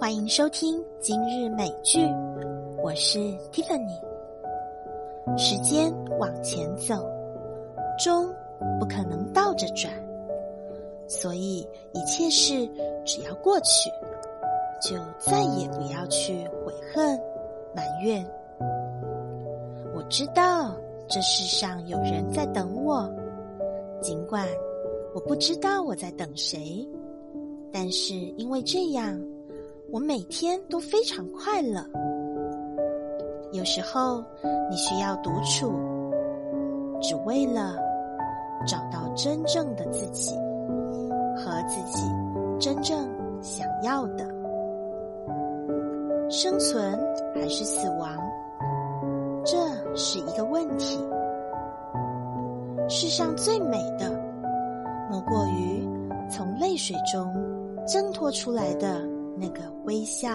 欢迎收听今日美剧，我是 Tiffany。时间往前走，钟不可能倒着转，所以一切事只要过去，就再也不要去悔恨、埋怨。我知道这世上有人在等我，尽管我不知道我在等谁，但是因为这样。我每天都非常快乐。有时候你需要独处，只为了找到真正的自己和自己真正想要的。生存还是死亡，这是一个问题。世上最美的，莫过于从泪水中挣脱出来的。那个微笑。